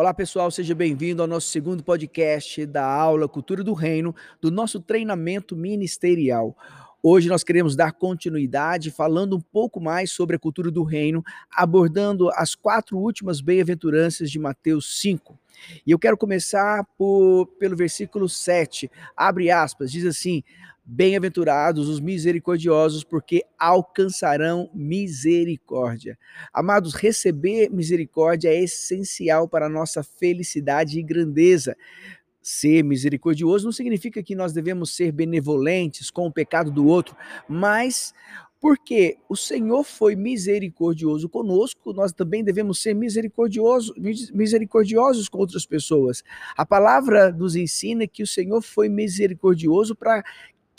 Olá, pessoal, seja bem-vindo ao nosso segundo podcast da aula Cultura do Reino, do nosso treinamento ministerial. Hoje nós queremos dar continuidade falando um pouco mais sobre a cultura do reino, abordando as quatro últimas bem-aventuranças de Mateus 5. E eu quero começar por, pelo versículo 7. Abre aspas, diz assim: Bem-aventurados os misericordiosos, porque alcançarão misericórdia. Amados, receber misericórdia é essencial para a nossa felicidade e grandeza. Ser misericordioso não significa que nós devemos ser benevolentes com o pecado do outro, mas porque o Senhor foi misericordioso conosco, nós também devemos ser misericordiosos, misericordiosos com outras pessoas. A palavra nos ensina que o Senhor foi misericordioso para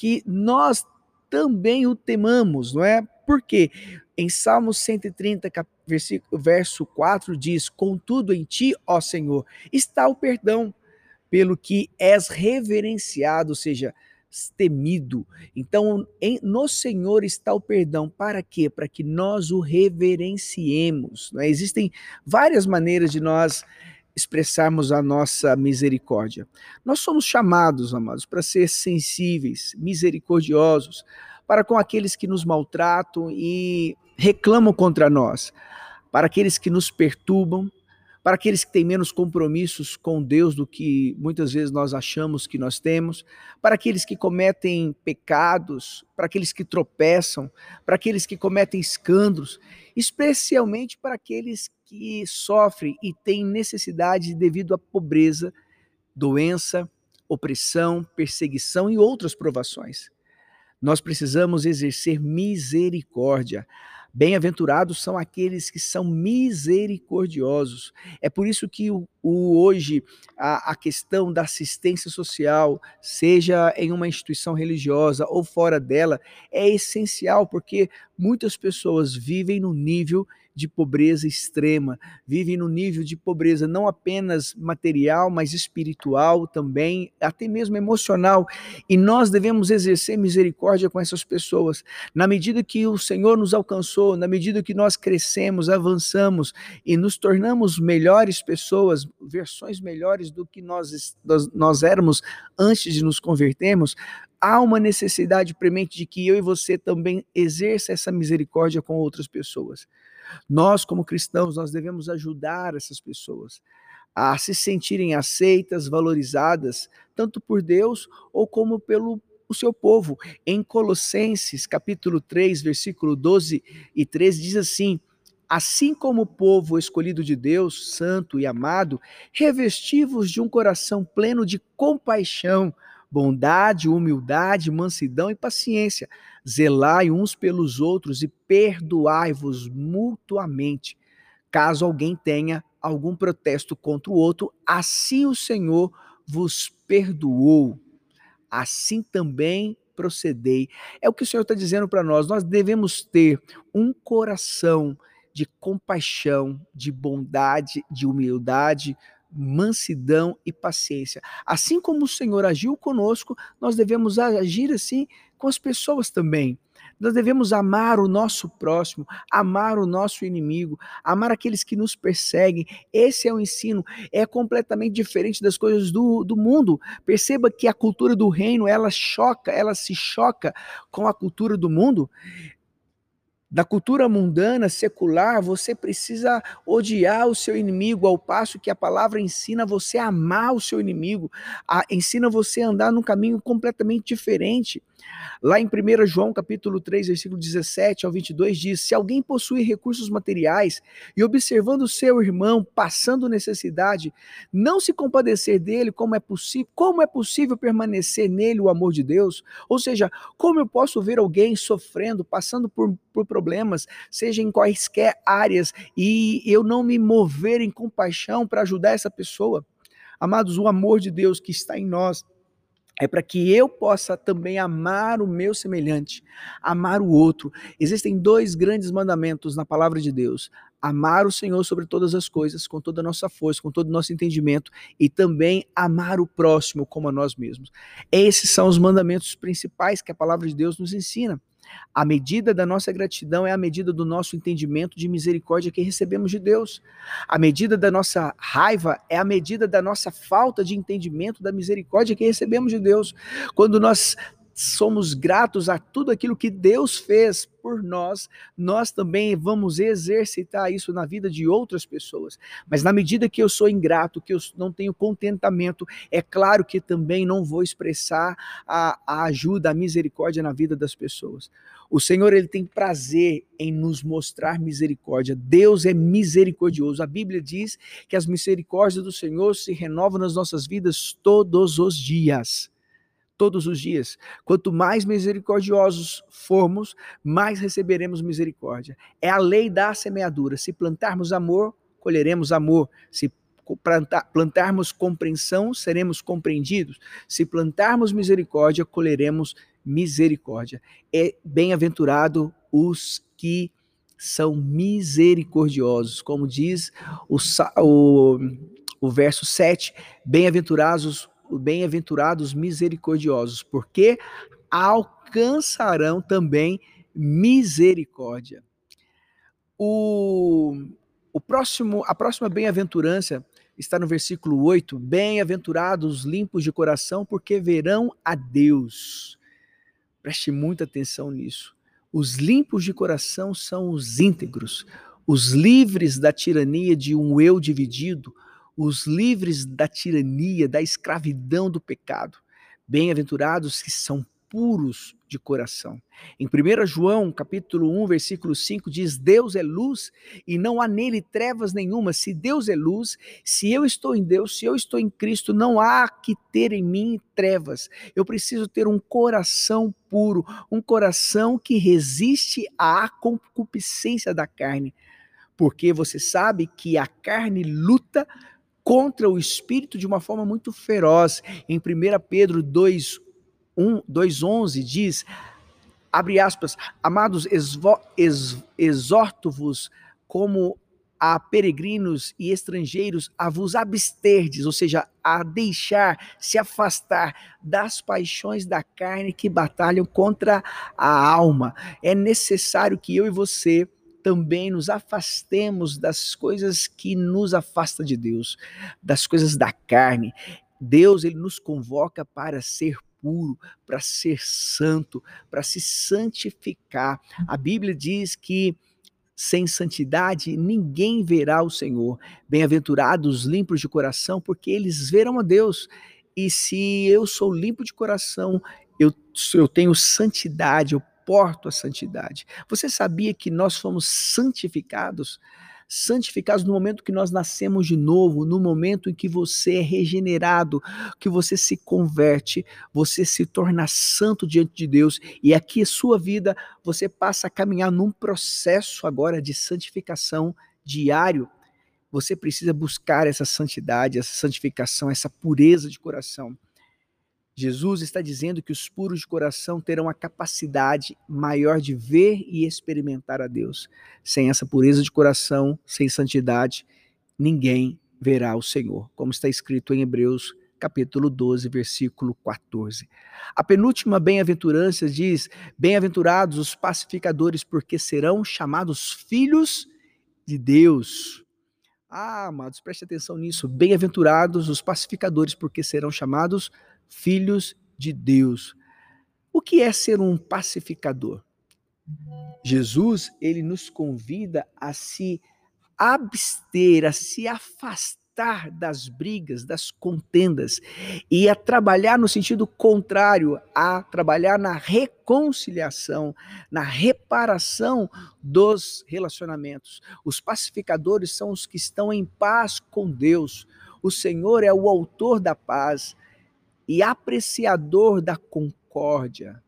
que nós também o temamos, não é? Porque em Salmos 130, versículo, verso 4 diz: Contudo em ti, ó Senhor, está o perdão, pelo que és reverenciado, ou seja, temido. Então, em, no Senhor está o perdão. Para quê? Para que nós o reverenciemos. Não é? Existem várias maneiras de nós expressarmos a nossa misericórdia. Nós somos chamados, amados, para ser sensíveis, misericordiosos para com aqueles que nos maltratam e reclamam contra nós, para aqueles que nos perturbam, para aqueles que têm menos compromissos com Deus do que muitas vezes nós achamos que nós temos, para aqueles que cometem pecados, para aqueles que tropeçam, para aqueles que cometem escândalos, especialmente para aqueles que sofrem e têm necessidade devido à pobreza, doença, opressão, perseguição e outras provações. Nós precisamos exercer misericórdia. Bem-aventurados são aqueles que são misericordiosos. É por isso que o, o hoje a, a, questão da assistência social, seja em uma instituição religiosa ou fora dela, é essencial, porque muitas pessoas vivem no nível de pobreza extrema, vivem no nível de pobreza não apenas material, mas espiritual também, até mesmo emocional. E nós devemos exercer misericórdia com essas pessoas. Na medida que o Senhor nos alcançou, na medida que nós crescemos, avançamos e nos tornamos melhores pessoas, versões melhores do que nós, nós éramos antes de nos convertermos, há uma necessidade premente de que eu e você também exerça essa misericórdia com outras pessoas. Nós, como cristãos, nós devemos ajudar essas pessoas a se sentirem aceitas, valorizadas, tanto por Deus ou como pelo o seu povo. Em Colossenses, capítulo 3, versículo 12 e 13 diz assim: Assim como o povo escolhido de Deus, santo e amado, revestivos de um coração pleno de compaixão, bondade, humildade, mansidão e paciência. Zelai uns pelos outros e perdoai-vos mutuamente. Caso alguém tenha algum protesto contra o outro, assim o Senhor vos perdoou. Assim também procedei. É o que o Senhor está dizendo para nós. Nós devemos ter um coração de compaixão, de bondade, de humildade, mansidão e paciência. Assim como o Senhor agiu conosco, nós devemos agir assim com as pessoas também. Nós devemos amar o nosso próximo, amar o nosso inimigo, amar aqueles que nos perseguem. Esse é o ensino, é completamente diferente das coisas do, do mundo. Perceba que a cultura do reino, ela choca, ela se choca com a cultura do mundo da cultura mundana, secular, você precisa odiar o seu inimigo, ao passo que a palavra ensina você a amar o seu inimigo, a, ensina você a andar num caminho completamente diferente. Lá em 1 João capítulo 3, versículo 17 ao 22 diz: Se alguém possui recursos materiais e observando seu irmão passando necessidade, não se compadecer dele, como é possível, como é possível permanecer nele o amor de Deus? Ou seja, como eu posso ver alguém sofrendo, passando por, por problemas, seja em quaisquer áreas, e eu não me mover em compaixão para ajudar essa pessoa? Amados, o amor de Deus que está em nós é para que eu possa também amar o meu semelhante, amar o outro. Existem dois grandes mandamentos na palavra de Deus: amar o Senhor sobre todas as coisas, com toda a nossa força, com todo o nosso entendimento, e também amar o próximo como a nós mesmos. Esses são os mandamentos principais que a palavra de Deus nos ensina. A medida da nossa gratidão é a medida do nosso entendimento de misericórdia que recebemos de Deus. A medida da nossa raiva é a medida da nossa falta de entendimento da misericórdia que recebemos de Deus. Quando nós somos gratos a tudo aquilo que Deus fez por nós, nós também vamos exercitar isso na vida de outras pessoas. Mas na medida que eu sou ingrato, que eu não tenho contentamento, é claro que também não vou expressar a, a ajuda, a misericórdia na vida das pessoas. O Senhor ele tem prazer em nos mostrar misericórdia. Deus é misericordioso. A Bíblia diz que as misericórdias do Senhor se renovam nas nossas vidas todos os dias todos os dias. Quanto mais misericordiosos formos, mais receberemos misericórdia. É a lei da semeadura. Se plantarmos amor, colheremos amor. Se plantarmos compreensão, seremos compreendidos. Se plantarmos misericórdia, colheremos misericórdia. É bem-aventurado os que são misericordiosos, como diz o, o, o verso 7, bem-aventurados bem-aventurados misericordiosos, porque alcançarão também misericórdia. O, o próximo, a próxima bem-aventurança está no versículo 8: Bem-aventurados limpos de coração, porque verão a Deus. Preste muita atenção nisso. Os limpos de coração são os íntegros, os livres da tirania de um eu dividido, os livres da tirania, da escravidão do pecado. Bem-aventurados que são puros de coração. Em 1 João, capítulo 1, versículo 5 diz: Deus é luz e não há nele trevas nenhuma. Se Deus é luz, se eu estou em Deus, se eu estou em Cristo, não há que ter em mim trevas. Eu preciso ter um coração puro, um coração que resiste à concupiscência da carne. Porque você sabe que a carne luta contra o espírito de uma forma muito feroz. Em 1 Pedro 2, 1, 2,11 diz, abre aspas, amados, exorto-vos como a peregrinos e estrangeiros a vos absterdes, ou seja, a deixar, se afastar das paixões da carne que batalham contra a alma. É necessário que eu e você também nos afastemos das coisas que nos afastam de Deus, das coisas da carne. Deus ele nos convoca para ser puro, para ser santo, para se santificar. A Bíblia diz que sem santidade ninguém verá o Senhor. Bem-aventurados limpos de coração, porque eles verão a Deus. E se eu sou limpo de coração, eu, eu tenho santidade, eu suporto a santidade. Você sabia que nós fomos santificados? Santificados no momento que nós nascemos de novo, no momento em que você é regenerado, que você se converte, você se torna santo diante de Deus e aqui a sua vida você passa a caminhar num processo agora de santificação diário. Você precisa buscar essa santidade, essa santificação, essa pureza de coração. Jesus está dizendo que os puros de coração terão a capacidade maior de ver e experimentar a Deus. Sem essa pureza de coração, sem santidade, ninguém verá o Senhor, como está escrito em Hebreus capítulo 12, versículo 14. A penúltima bem-aventurança diz: Bem-aventurados os pacificadores, porque serão chamados filhos de Deus. Ah, amados, preste atenção nisso. Bem-aventurados os pacificadores, porque serão chamados filhos de Deus. O que é ser um pacificador? Jesus, ele nos convida a se abster, a se afastar das brigas, das contendas e a trabalhar no sentido contrário, a trabalhar na reconciliação, na reparação dos relacionamentos. Os pacificadores são os que estão em paz com Deus. O Senhor é o autor da paz e apreciador da concórdia,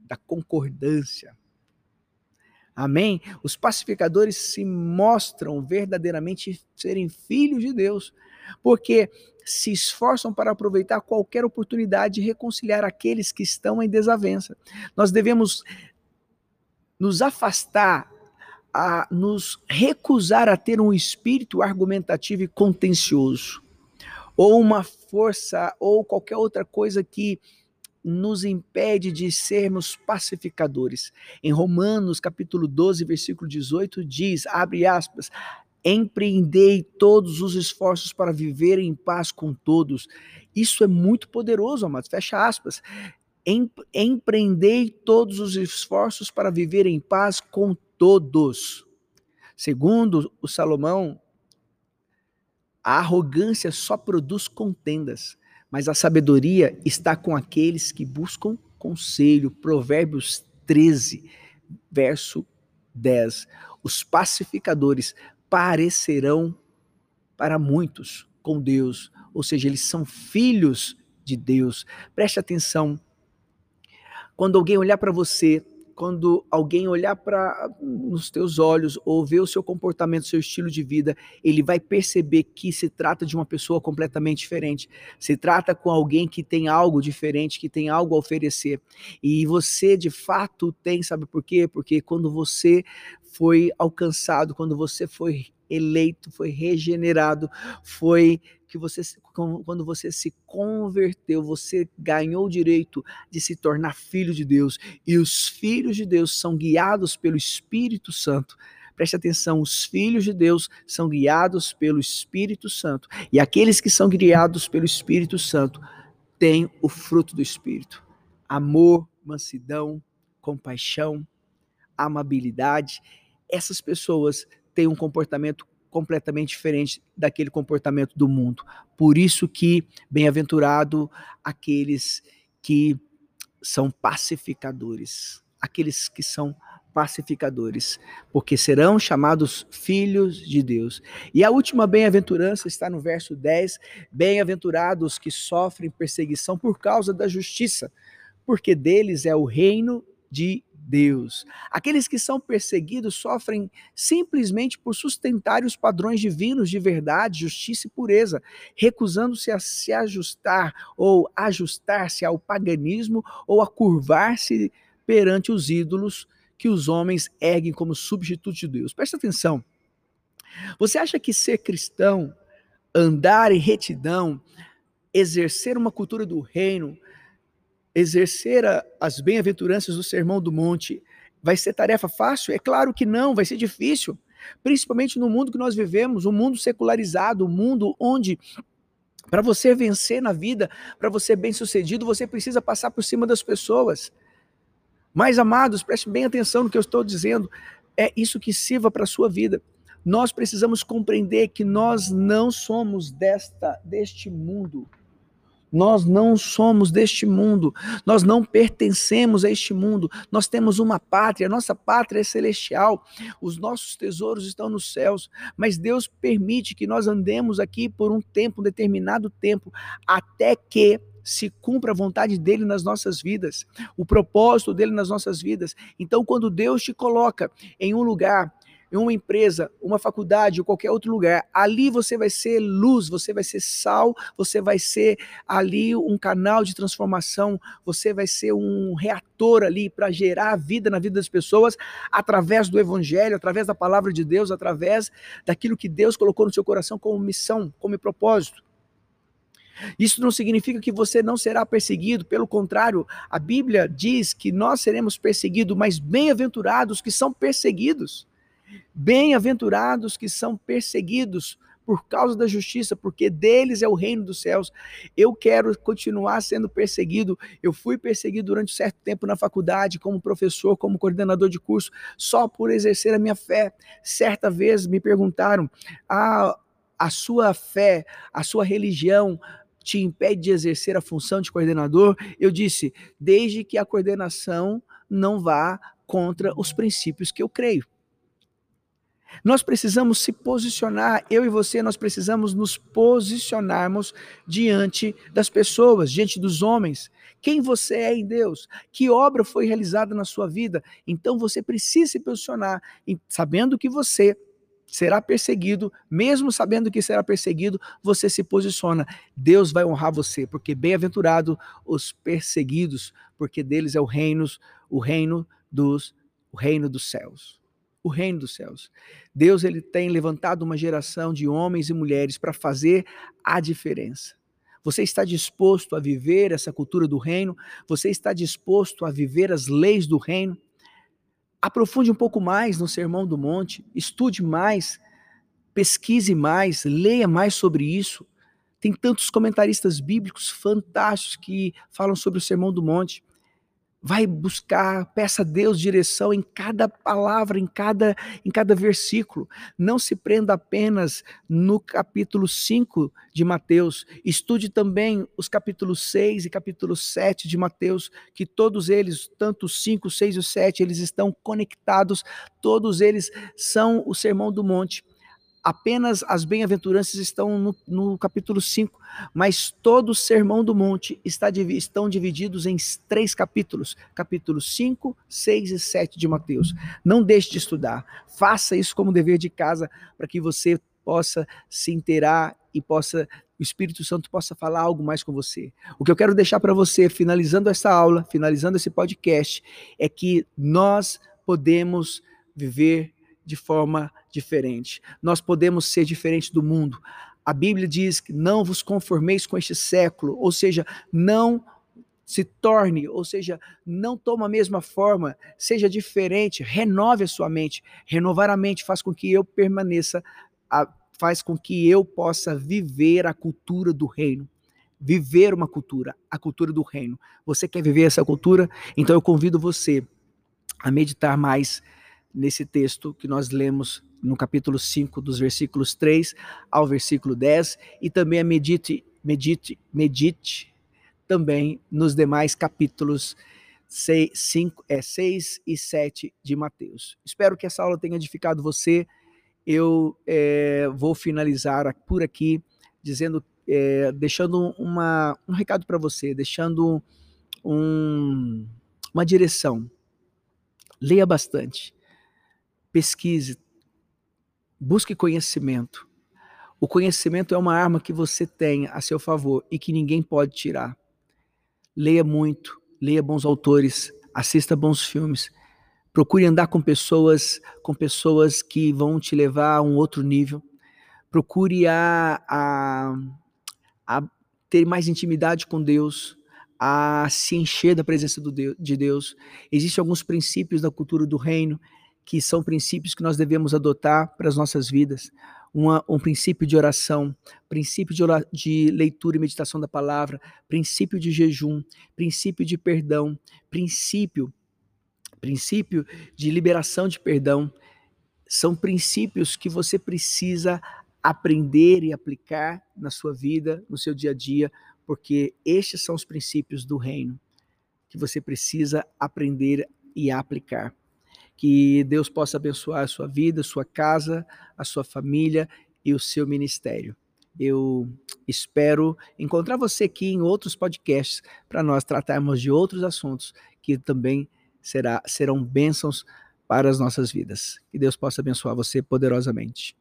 da concordância. Amém? Os pacificadores se mostram verdadeiramente serem filhos de Deus, porque se esforçam para aproveitar qualquer oportunidade de reconciliar aqueles que estão em desavença. Nós devemos nos afastar, a nos recusar a ter um espírito argumentativo e contencioso ou uma força ou qualquer outra coisa que nos impede de sermos pacificadores. Em Romanos, capítulo 12, versículo 18, diz, abre aspas, empreendei todos os esforços para viver em paz com todos. Isso é muito poderoso, amados. Fecha aspas. Empreendei todos os esforços para viver em paz com todos. Segundo o Salomão, a arrogância só produz contendas mas a sabedoria está com aqueles que buscam conselho. Provérbios 13, verso 10. Os pacificadores parecerão para muitos com Deus, ou seja, eles são filhos de Deus. Preste atenção. Quando alguém olhar para você quando alguém olhar para nos teus olhos ou ver o seu comportamento, seu estilo de vida, ele vai perceber que se trata de uma pessoa completamente diferente. Se trata com alguém que tem algo diferente, que tem algo a oferecer. E você de fato tem, sabe por quê? Porque quando você foi alcançado, quando você foi eleito, foi regenerado, foi que você, quando você se converteu, você ganhou o direito de se tornar filho de Deus. E os filhos de Deus são guiados pelo Espírito Santo. Preste atenção, os filhos de Deus são guiados pelo Espírito Santo. E aqueles que são guiados pelo Espírito Santo têm o fruto do Espírito: amor, mansidão, compaixão, amabilidade. Essas pessoas têm um comportamento completamente diferente daquele comportamento do mundo. Por isso que bem-aventurado aqueles que são pacificadores, aqueles que são pacificadores, porque serão chamados filhos de Deus. E a última bem-aventurança está no verso 10: Bem-aventurados que sofrem perseguição por causa da justiça, porque deles é o reino de Deus. Aqueles que são perseguidos sofrem simplesmente por sustentar os padrões divinos de verdade, justiça e pureza, recusando-se a se ajustar ou ajustar-se ao paganismo ou a curvar-se perante os ídolos que os homens erguem como substituto de Deus. Presta atenção. Você acha que ser cristão, andar em retidão, exercer uma cultura do reino, exercer as bem-aventuranças do Sermão do Monte vai ser tarefa fácil? É claro que não, vai ser difícil. Principalmente no mundo que nós vivemos, um mundo secularizado, um mundo onde para você vencer na vida, para você ser bem-sucedido, você precisa passar por cima das pessoas. Mas amados, preste bem atenção no que eu estou dizendo. É isso que sirva para a sua vida. Nós precisamos compreender que nós não somos desta deste mundo. Nós não somos deste mundo, nós não pertencemos a este mundo, nós temos uma pátria, nossa pátria é celestial, os nossos tesouros estão nos céus, mas Deus permite que nós andemos aqui por um tempo, um determinado tempo, até que se cumpra a vontade dele nas nossas vidas, o propósito dele nas nossas vidas. Então, quando Deus te coloca em um lugar em uma empresa, uma faculdade ou qualquer outro lugar, ali você vai ser luz, você vai ser sal, você vai ser ali um canal de transformação, você vai ser um reator ali para gerar vida na vida das pessoas através do evangelho, através da palavra de Deus, através daquilo que Deus colocou no seu coração como missão, como propósito. Isso não significa que você não será perseguido, pelo contrário, a Bíblia diz que nós seremos perseguidos, mas bem-aventurados que são perseguidos. Bem-aventurados que são perseguidos por causa da justiça, porque deles é o reino dos céus. Eu quero continuar sendo perseguido. Eu fui perseguido durante um certo tempo na faculdade, como professor, como coordenador de curso, só por exercer a minha fé. Certa vez me perguntaram: ah, a sua fé, a sua religião te impede de exercer a função de coordenador? Eu disse: desde que a coordenação não vá contra os princípios que eu creio. Nós precisamos se posicionar, eu e você, nós precisamos nos posicionarmos diante das pessoas, diante dos homens. Quem você é em Deus? Que obra foi realizada na sua vida? Então você precisa se posicionar, sabendo que você será perseguido, mesmo sabendo que será perseguido, você se posiciona. Deus vai honrar você, porque bem-aventurado os perseguidos, porque deles é o reino, o reino dos, o reino dos céus o reino dos céus. Deus ele tem levantado uma geração de homens e mulheres para fazer a diferença. Você está disposto a viver essa cultura do reino? Você está disposto a viver as leis do reino? Aprofunde um pouco mais no Sermão do Monte, estude mais, pesquise mais, leia mais sobre isso. Tem tantos comentaristas bíblicos fantásticos que falam sobre o Sermão do Monte vai buscar, peça a Deus direção em cada palavra, em cada, em cada versículo. Não se prenda apenas no capítulo 5 de Mateus, estude também os capítulos 6 e capítulo 7 de Mateus, que todos eles, tanto 5, 6 e 7, eles estão conectados, todos eles são o Sermão do Monte apenas as bem-aventuranças estão no, no, capítulo 5, mas todo o Sermão do Monte está, estão divididos em três capítulos, capítulos 5, 6 e 7 de Mateus. Não deixe de estudar, faça isso como dever de casa, para que você possa se inteirar e possa o Espírito Santo possa falar algo mais com você. O que eu quero deixar para você, finalizando essa aula, finalizando esse podcast, é que nós podemos viver de forma diferente. Nós podemos ser diferentes do mundo. A Bíblia diz que não vos conformeis com este século, ou seja, não se torne, ou seja, não toma a mesma forma, seja diferente, renove a sua mente. Renovar a mente faz com que eu permaneça, faz com que eu possa viver a cultura do reino. Viver uma cultura, a cultura do reino. Você quer viver essa cultura? Então eu convido você a meditar mais nesse texto que nós lemos no capítulo 5, dos versículos 3 ao versículo 10, e também a medite, medite, medite também nos demais capítulos 6, 5, é, 6 e 7 de Mateus. Espero que essa aula tenha edificado você. Eu é, vou finalizar por aqui dizendo, é, deixando uma, um recado para você, deixando um, uma direção. Leia bastante pesquise, busque conhecimento. O conhecimento é uma arma que você tem a seu favor e que ninguém pode tirar. Leia muito, leia bons autores, assista bons filmes. Procure andar com pessoas, com pessoas que vão te levar a um outro nível. Procure a, a, a ter mais intimidade com Deus, a se encher da presença do Deus, de Deus. Existem alguns princípios da cultura do reino que são princípios que nós devemos adotar para as nossas vidas. Uma, um princípio de oração, princípio de, de leitura e meditação da palavra, princípio de jejum, princípio de perdão, princípio, princípio de liberação de perdão. São princípios que você precisa aprender e aplicar na sua vida, no seu dia a dia, porque estes são os princípios do reino que você precisa aprender e aplicar. Que Deus possa abençoar a sua vida, a sua casa, a sua família e o seu ministério. Eu espero encontrar você aqui em outros podcasts para nós tratarmos de outros assuntos que também será, serão bênçãos para as nossas vidas. Que Deus possa abençoar você poderosamente.